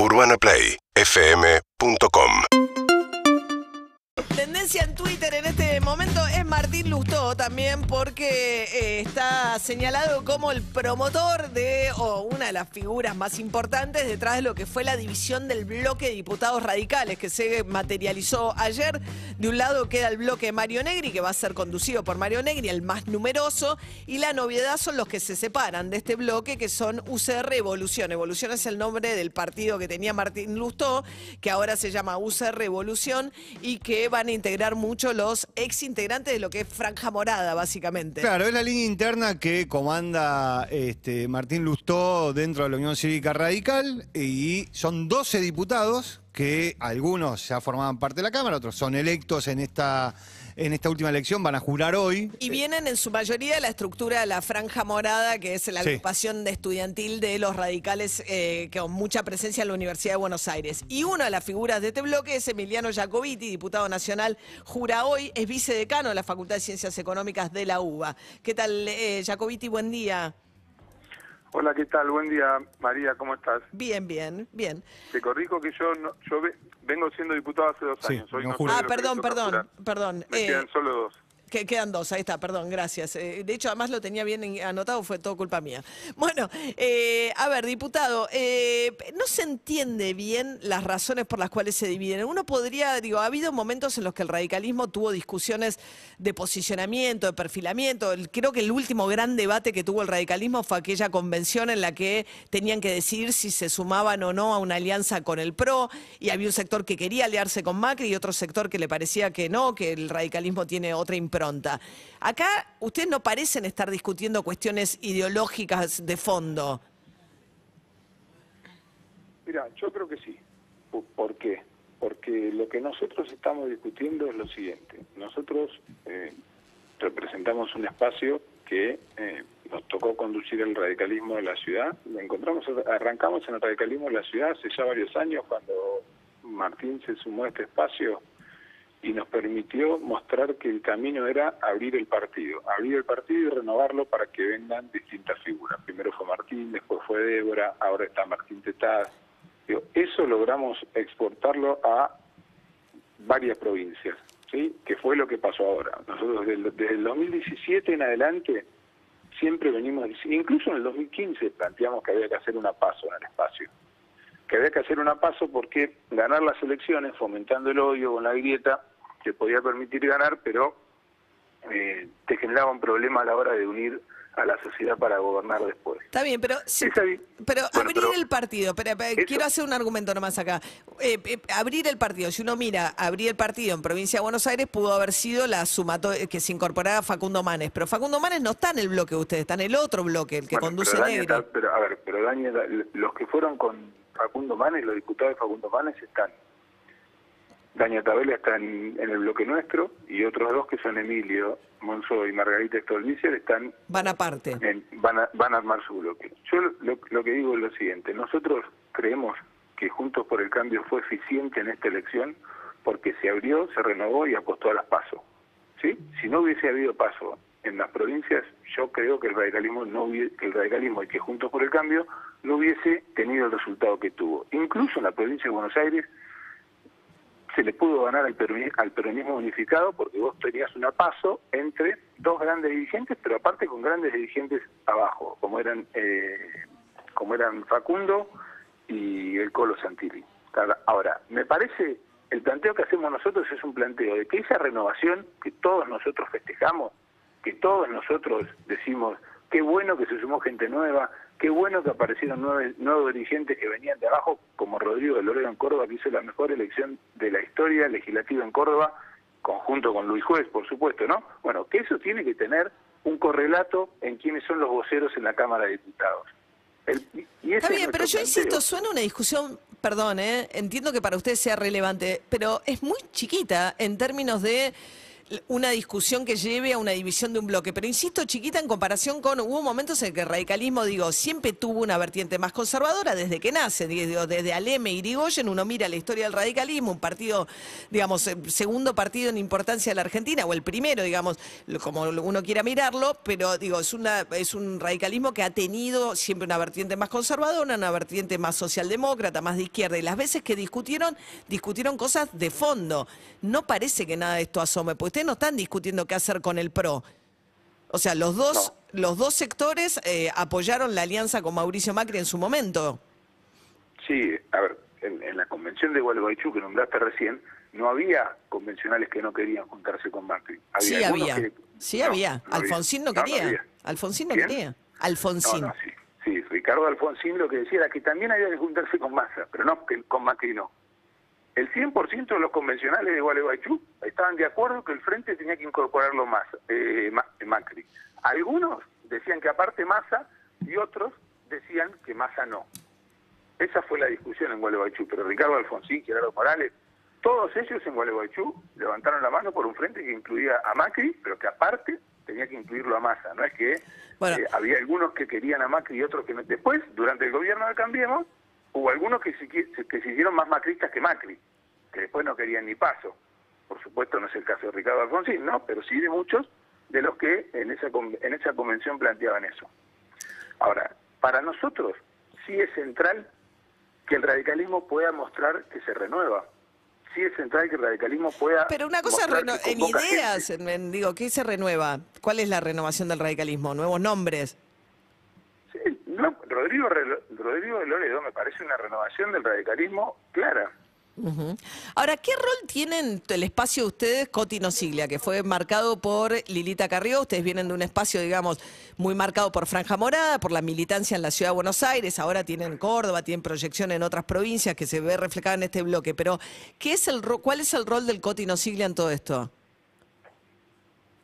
UrbanaPlayFM.com Tendencia en Twitter en este momento es Martín Lustó también porque eh, está señalado como el promotor de o una de las figuras más importantes detrás de lo que fue la división del bloque de diputados radicales que se materializó ayer. De un lado queda el bloque Mario Negri que va a ser conducido por Mario Negri, el más numeroso, y la novedad son los que se separan de este bloque que son UCR Evolución. Evolución es el nombre del partido que tenía Martín Lustó, que ahora se llama UCR Evolución y que van integrar mucho los ex integrantes de lo que es Franja Morada, básicamente. Claro, es la línea interna que comanda este, Martín Lustó dentro de la Unión Cívica Radical y son 12 diputados que algunos ya formaban parte de la Cámara, otros son electos en esta, en esta última elección, van a jurar hoy. Y vienen en su mayoría de la estructura de la Franja Morada, que es la Sí. agrupación de estudiantil de los radicales eh, con mucha presencia en la Universidad de Buenos Aires. Y una de las figuras de este bloque es Emiliano Jacobiti, diputado nacional, jura hoy, es vicedecano de la Facultad de Ciencias Económicas de la UBA. ¿Qué tal, eh, Jacobiti? Buen día. Hola, ¿qué tal? Buen día, María, ¿cómo estás? Bien, bien, bien. Te corrijo que yo no- yo ve- vengo siendo diputado hace dos Sí, años. Hoy no no soy Ah, perdón, perdón, perdón. Me Eh, quedan solo dos. Que quedan dos, ahí está, perdón, gracias. Eh, de hecho, además lo tenía bien en- anotado, fue todo culpa mía. Bueno, eh, a ver, diputado, eh, no se entiende bien las razones por las cuales se dividen. Uno podría, digo, ha habido momentos en los que el radicalismo tuvo discusiones de posicionamiento, de perfilamiento. Creo que el último gran debate que tuvo el radicalismo fue aquella convención en la que tenían que decidir si se sumaban o no a una alianza con el PRO, y había un sector que quería aliarse con Macri y otro sector que le parecía que no, que el radicalismo tiene otra impronta. Acá ustedes no parecen estar discutiendo cuestiones ideológicas de fondo. Mira, yo creo que sí. ¿Por qué? Porque lo que nosotros estamos discutiendo es lo siguiente. Nosotros eh, representamos un espacio que eh, nos tocó conducir el radicalismo de la ciudad. Lo encontramos, arrancamos en el radicalismo de la ciudad hace ya varios años cuando Martín se sumó a este espacio y nos permitió mostrar que el camino era abrir el partido, abrir el partido y renovarlo para que vengan distintas figuras. Primero fue Martín, después fue Débora, ahora está Martín Tetaz. Eso logramos exportarlo a varias provincias, ¿sí? que fue lo que pasó ahora. Nosotros desde el, desde el 2017 en adelante siempre venimos, incluso en el 2015 planteamos que había que hacer una paso en el espacio que había que hacer una paso porque ganar las elecciones fomentando el odio con la grieta te podía permitir ganar, pero eh, te generaba un problema a la hora de unir a la sociedad para gobernar después. Está bien, pero, si- pero Bueno, abrir pero- el partido, pero, quiero hacer un argumento nomás acá. Eh, eh, abrir el partido, si uno mira, abrir el partido en provincia de Buenos Aires pudo haber sido la sumato que se incorporara Facundo Manes, pero Facundo Manes no está en el bloque de ustedes, está en el otro bloque, el que Bueno, conduce pero Dani Negri. está- pero, a ver, pero Dani, los que fueron con Facundo Manes, los diputados de Facundo Manes están. Dani Tabela está en, en el bloque nuestro y otros dos que son Emilio Monzo y Margarita Stolbizer están Van aparte. en- van, a, van a armar su bloque. Yo lo, que digo es lo siguiente, nosotros creemos que Juntos por el Cambio fue eficiente en esta elección porque se abrió, se renovó y apostó a las pasos. ¿sí? Si no hubiese habido paso en las provincias, yo creo que el radicalismo no hubie- que el radicalismo y que Juntos por el Cambio no hubiese tenido el resultado que tuvo. Incluso en la provincia de Buenos Aires se le pudo ganar al, peroni- al peronismo unificado porque vos tenías una paso entre dos grandes dirigentes, pero aparte con grandes dirigentes abajo, como eran eh, como eran Facundo y el Colo Santilli. Ahora, me parece, el planteo que hacemos nosotros es un planteo de que esa renovación que todos nosotros festejamos, que todos nosotros decimos, qué bueno que se sumó gente nueva, qué bueno que aparecieron nueve- nuevos dirigentes que venían de abajo, como Rodrigo de Lorero en Córdoba, que hizo la mejor elección de la historia legislativa en Córdoba, conjunto con Luis Juez, por supuesto, ¿no? Bueno, que eso tiene que tener un correlato en quiénes son los voceros en la Cámara de Diputados. El- y ese Está es bien, pero yo planteo. insisto, suena una discusión, perdón, ¿eh? entiendo que para ustedes sea relevante, pero es muy chiquita en términos de una discusión que lleve a una división de un bloque. Pero insisto, chiquita, en comparación con, hubo momentos en que el radicalismo, digo, siempre tuvo una vertiente más conservadora desde que nace, desde Aleme y Irigoyen, uno mira la historia del radicalismo, un partido, digamos, eh, segundo partido en importancia de la Argentina, o el primero, digamos, como uno quiera mirarlo, pero digo, es, una, un radicalismo que ha tenido siempre una vertiente más conservadora, una vertiente más socialdemócrata, más de izquierda, y las veces que discutieron, discutieron cosas de fondo. No parece que nada de esto asome, porque no están discutiendo qué hacer con el PRO. O sea, los dos, los dos sectores eh, apoyaron la alianza con Mauricio Macri en su momento. Sí, a ver, en, la convención de Gualeguaychú que nombraste recién, no había convencionales que no querían juntarse con Macri. sí había, sí había. Alfonsín no quería. Alfonsín no quería. Alfonsín. sí, sí, Ricardo Alfonsín lo que decía era que también había que juntarse con Massa, pero no que con Macri no el 100% de los convencionales de Gualeguaychú estaban de acuerdo que el frente tenía que incorporarlo más, eh, Macri. Algunos decían que aparte Massa y otros decían que Massa no. Esa fue la discusión en Gualeguaychú, pero Ricardo Alfonsín, Gerardo Morales, todos ellos en Gualeguaychú levantaron la mano por un frente que incluía a Macri, pero que aparte tenía que incluirlo a Massa. No es que eh, había algunos que querían a Macri y otros que no. Después, durante el gobierno de Cambiemos, hubo algunos que se, que se hicieron más macristas que Macri, que después no querían ni paso. Por supuesto no es el caso de Ricardo Alfonsín, ¿no? Pero sí de muchos de los que en esa, en esa convención planteaban eso. Ahora, para nosotros sí es central que el radicalismo pueda mostrar que se renueva. Sí es central que el radicalismo pueda. Pero una cosa en ideas, digo, ¿qué se renueva? ¿Cuál es la renovación del radicalismo? ¿Nuevos nombres? Rodrigo, Rodrigo de Loredo me parece una renovación del radicalismo clara. Ahora, ¿qué rol tienen el espacio de ustedes, Cotino Siglia, que fue marcado por Lilita Carrió? Ustedes vienen de un espacio, digamos, muy marcado por Franja Morada, por la militancia en la ciudad de Buenos Aires, ahora tienen Córdoba, tienen proyección en otras provincias que se ve reflejada en este bloque, pero ¿qué es el ¿cuál es el rol del Cotino Siglia en todo esto?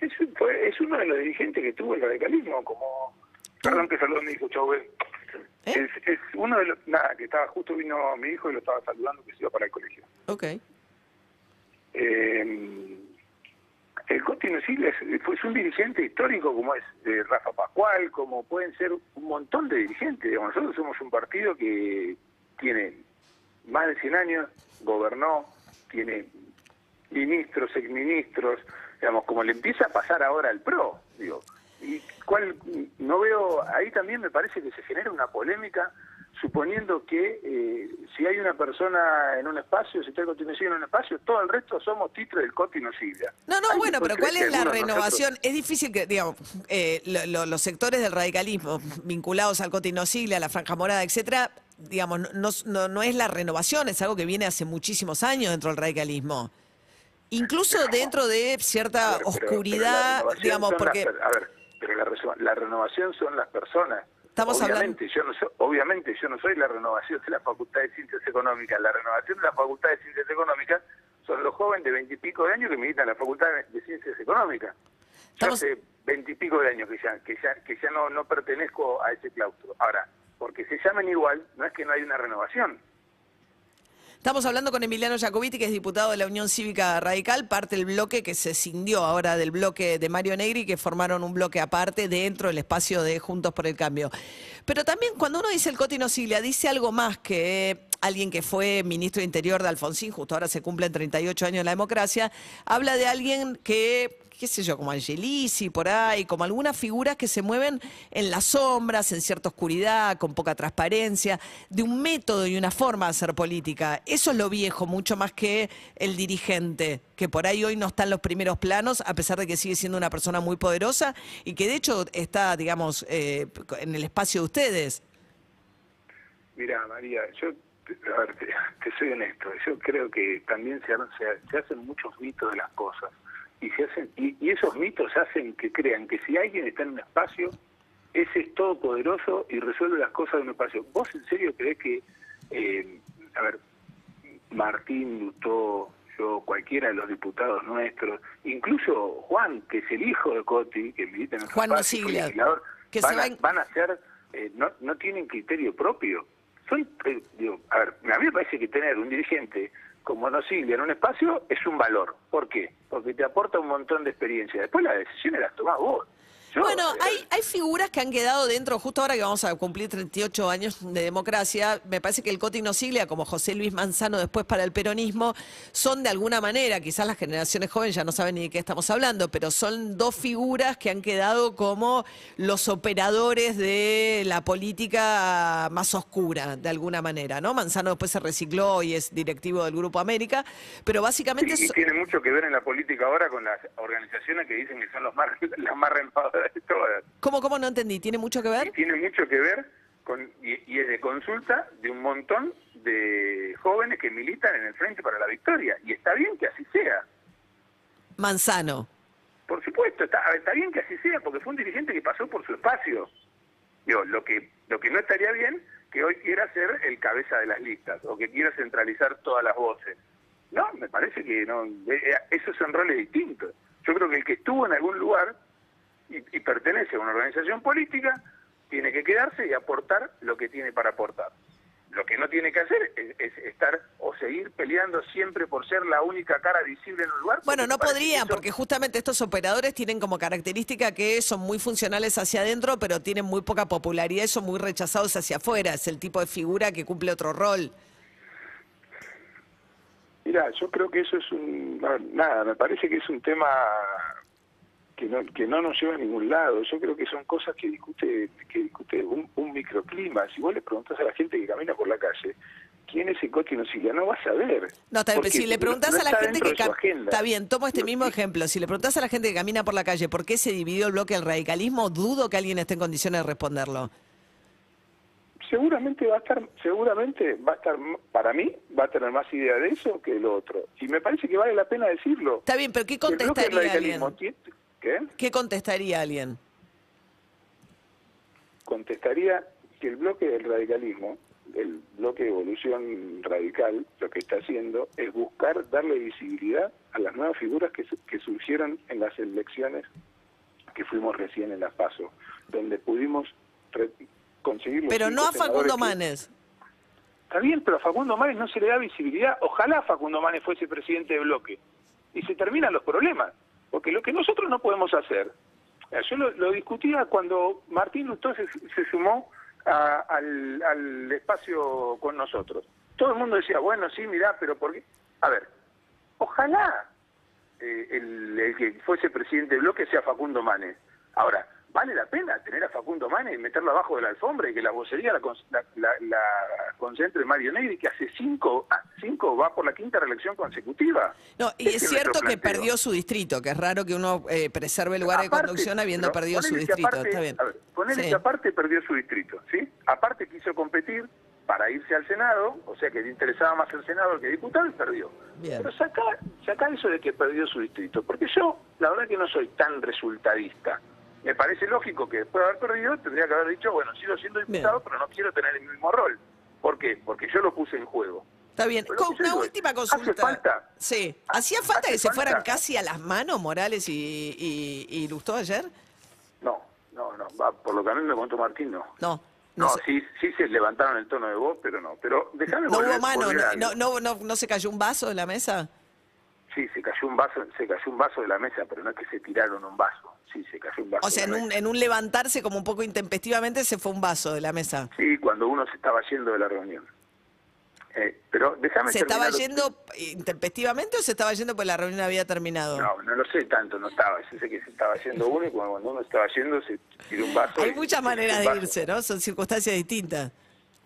Es, es uno de los dirigentes que tuvo el radicalismo, como... Perdón que saludó mi hijo, chau, ¿Eh? Es, uno de los... Nada, que estaba justo vino mi hijo y lo estaba saludando que se iba para el colegio. Ok. Eh, el Coti Nociles es, un dirigente histórico como es de Rafa Pascual, como pueden ser un montón de dirigentes. nosotros somos un partido que tiene más de 100 años, gobernó, tiene ministros, exministros, digamos, como le empieza a pasar ahora al PRO, digo, y cuál no veo ahí también me parece que se genera una polémica suponiendo que eh, si hay una persona en un espacio, si está el continuación en un espacio, todo el resto somos títulos del Coti no No, no, bueno, pero ¿cuál es la renovación? Es difícil que, digamos, eh, los sectores del radicalismo vinculados al Coti no a la Franja Morada, etcétera, digamos, no, no, no es la renovación, es algo que viene hace muchísimos años dentro del radicalismo. Incluso dentro de cierta oscuridad, digamos, porque... a ver, pero la, la renovación son las personas. Estamos obviamente, yo no soy, obviamente yo no soy la renovación de la Facultad de Ciencias Económicas. La renovación de la Facultad de Ciencias Económicas son los jóvenes de veintipico de años que militan en la Facultad de Ciencias Económicas. Yo hace veintipico de años que ya, que ya, que ya no, no pertenezco a ese claustro. Ahora, porque se llamen igual, no es que no hay una renovación. Estamos hablando con Emiliano Jacobiti, que es diputado de la Unión Cívica Radical, parte del bloque que se cindió ahora del bloque de Mario Negri, que formaron un bloque aparte dentro del espacio de Juntos por el Cambio. Pero también cuando uno dice el Cotino Siglia, dice algo más que alguien que fue ministro de Interior de Alfonsín, justo ahora se cumplen 38 años de la democracia, habla de alguien que qué sé yo, como Angelisi, por ahí, como algunas figuras que se mueven en las sombras, en cierta oscuridad, con poca transparencia, de un método y una forma de hacer política. Eso es lo viejo, mucho más que el dirigente, que por ahí hoy no está en los primeros planos, a pesar de que sigue siendo una persona muy poderosa y que de hecho está, digamos, eh, en el espacio de ustedes. Mira, María, yo a ver, te, soy honesto, yo creo que también se, se hacen muchos mitos de las cosas y se hacen y, esos mitos hacen que crean que si alguien está en un espacio ese es todopoderoso y resuelve las cosas de un espacio. Vos en serio crees que eh, a ver Martín Lutó yo cualquiera de los diputados nuestros incluso Juan que es el hijo de Coti que milita en el Juan espacio, que van, a, van a ser eh, no, no tienen criterio propio. Son eh, digo, a ver a mí me parece que tener un dirigente como no siglia en un espacio es un valor. ¿Por qué? Porque te aporta un montón de experiencia. Después las decisiones las tomás vos. Bueno, eh, hay, hay figuras que han quedado dentro, justo ahora que vamos a cumplir 38 años de democracia, me parece que el Coti siglia, como José Luis Manzano después para el peronismo, son de alguna manera, quizás las generaciones jóvenes ya no saben ni de qué estamos hablando, pero son dos figuras que han quedado como los operadores de la política más oscura, de alguna manera, ¿no? Manzano después se recicló y es directivo del Grupo América, pero básicamente... Sí, y so- tiene mucho que ver en la política ahora con las organizaciones que dicen que son los más, las más de todas. ¿Cómo, cómo no entendí? ¿Tiene mucho que Y ver? tiene mucho que ver con, y, y es de consulta de un montón de jóvenes que militan en el Frente para la Victoria. Y está bien que así sea. Manzano. Por supuesto, está, está bien que así sea, porque fue un dirigente que pasó por su espacio. Digo, lo que, lo que no estaría bien que hoy quiera ser el cabeza de las listas o que quiera centralizar todas las voces. No, me parece que no, eh, eh, esos son roles distintos. Yo creo que el que estuvo en algún lugar y, y pertenece a una organización política tiene que quedarse y aportar lo que tiene para aportar. Lo que no tiene que hacer es, es estar o seguir peleando siempre por ser la única cara visible en un lugar. Bueno, no podrían, eso- porque justamente estos operadores tienen como característica que son muy funcionales hacia adentro, pero tienen muy poca popularidad y son muy rechazados hacia afuera. Es el tipo de figura que cumple otro rol. Mira, yo creo que eso es un... nada, me parece que es un tema que no, que no nos lleva a ningún lado. Yo creo que son cosas que discute que discute un, un microclima. Si vos le preguntás a la gente que camina por la calle, ¿quién es el Coti Nocilia? No vas a ver. No, está bien, ¿Por pero si le preguntás no a la gente que... Está bien, tomo este No, mismo ejemplo. Si le preguntás a la gente que camina por la calle por qué se dividió el bloque del radicalismo, dudo que alguien esté en condiciones de responderlo. seguramente va a estar seguramente va a estar para mí va a tener más idea de eso que de lo otro y me parece que vale la pena decirlo Está bien, pero ¿qué El bloque del contestaría radicalismo alguien? ¿Qué? ¿Qué contestaría alguien? contestaría que el bloque del radicalismo el bloque de evolución radical lo que está haciendo es buscar darle visibilidad a las nuevas figuras que, su- que surgieron en las elecciones que fuimos recién en las PASO donde pudimos conseguir los Pero no a Facundo que- Manes. Está bien, pero a Facundo Manes no se le da visibilidad. Ojalá Facundo Manes fuese presidente de bloque. Y se terminan los problemas. Porque lo que nosotros no podemos hacer, eh, yo lo, discutía cuando Martín Lustó se, se sumó al, espacio con nosotros. Todo el mundo decía, bueno, sí, mirá, pero ¿por qué? A ver, ojalá eh, el, el que fuese presidente de bloque sea Facundo Manes. Ahora, ¿vale la pena tener a Facundo Manes y meterlo abajo de la alfombra y que la vocería la, la, la- la concentre Mario Negri, que hace cinco, ah, cinco va por la quinta reelección consecutiva? No, y es cierto que perdió su distrito, que es raro que uno eh, preserve el lugar de conducción habiendo pero perdido su distrito. aparte- Está bien. A ver, ponele Sí. que aparte perdió su distrito, ¿sí? Aparte quiso competir para irse al Senado, o sea que le interesaba más el senador que diputado y perdió. Bien. Pero saca, saca eso de que perdió su distrito, porque yo, la verdad que no soy tan resultadista. Me parece lógico que después de haber perdido tendría que haber dicho, bueno, sigo siendo diputado, pero no quiero tener el mismo rol. ¿Por qué? Porque yo lo puse en juego. Está bien. Con una digo, última ¿hace consulta. falta? Sí. ¿Hacía falta ¿Hace que se falta? fueran casi a las manos Morales y, y, y Lustó ayer? No, no, no, por lo que a mí me contó Martín, no. No. No, No, sé. sí, sí se levantaron el tono de voz, pero no. Pero déjame No hubo mano, no, no, no, no se cayó un vaso de la mesa. Sí, se cayó un vaso, se cayó un vaso de la mesa, pero no es que se tiraron un vaso. Sí, se cayó un vaso. O sea, en un, en un levantarse como un poco intempestivamente se fue un vaso de la mesa. Sí, cuando uno se estaba yendo de la reunión. Eh, pero déjame ¿Se estaba yendo intempestivamente o se estaba yendo porque la reunión había terminado? No, no lo sé tanto, no estaba. Yo sé que se estaba yendo uno y cuando uno estaba yendo se tiró un vaso. Hay y- muchas maneras de irse, ¿no? Son circunstancias distintas.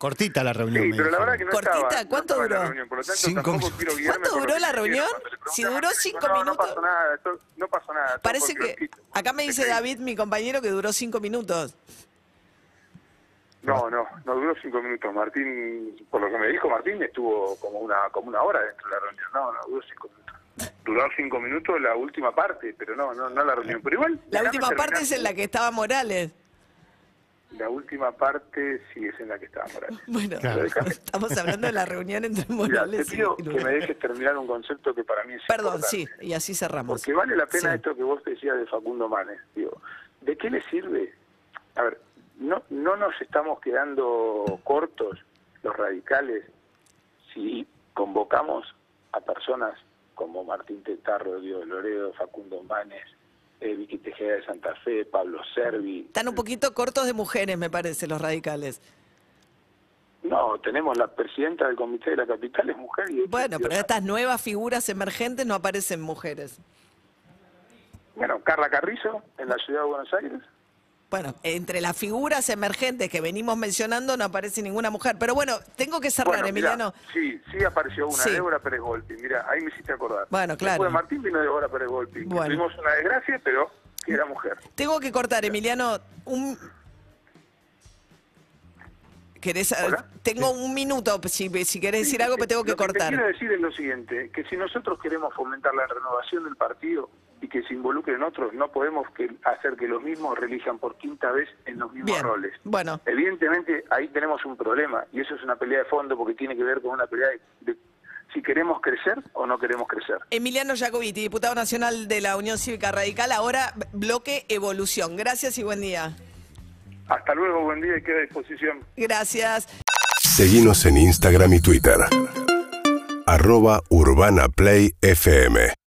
Cortita la reunión. Sí, me pero la dijeron. verdad que no Cortita, estaba. ¿cuánto duró? reunión, por lo tanto, Cinco tampoco minutos. quiero guiarme ¿Cuánto duró la reunión? Si duró cinco no, minutos. No pasó nada, esto- no pasó nada. todo Parece que acá me dice. David, mi compañero, que duró cinco minutos. No, no, no duró cinco minutos. Martín, por lo que me dijo Martín, estuvo como una como una hora dentro de la reunión. No, no, duró cinco minutos. Duró cinco minutos la última parte, pero no, no, no la reunión. Pero igual. La última parte es en la que estaba Morales. La última parte sí es en la que estaba Morales. Bueno, Claro. estamos hablando de la reunión entre Mira, te Morales y pido y que me dejes terminar un concepto que para mí es Perdón, importante. sí, y así cerramos. Porque vale la pena Sí. esto que vos decías de Facundo Manes. Digo, ¿de qué le sirve? A ver, no, no nos estamos quedando cortos los radicales si convocamos a personas como Martín Tetarro, Diego Loredo, Facundo Manes, eh, Vicky Tejeda de Santa Fe, Pablo Servi. Están un poquito cortos de mujeres, me parece, los radicales. No, tenemos la presidenta del Comité de la Capital, es mujer. Y Bueno, pero preciosa. estas nuevas figuras emergentes no aparecen mujeres. Bueno, Carla Carrizo, en la ciudad de Buenos Aires. Bueno, entre las figuras emergentes que venimos mencionando no aparece ninguna mujer. Pero bueno, tengo que cerrar, Bueno, mirá, Emiliano. sí, sí apareció una, Sí. Débora Pérez Golpi. Mira, ahí me hiciste acordar. Bueno, claro. Después de Martín vino Débora Pérez Golpi. que Bueno. Tuvimos una desgracia, pero que era mujer. Tengo que cortar, Emiliano. Un... ¿Querés? Hola. Tengo un minuto, si, si querés decir algo, pero tengo que Lo que cortar. quiero decir es lo siguiente, que si nosotros queremos fomentar la renovación del partido y que se involucren otros, no podemos que- hacer que los mismos relijan por quinta vez en los mismos Bien, roles. bueno. Evidentemente ahí tenemos un problema y eso es una pelea de fondo porque tiene que ver con una pelea de, de si queremos crecer o no queremos crecer. Emiliano Jacobiti, diputado nacional de la Unión Cívica Radical, ahora bloque Evolución. Gracias y buen día. Hasta luego, buen día y queda a disposición. Gracias. Seguinos en Instagram y Twitter. Arroba Urbana Play FM.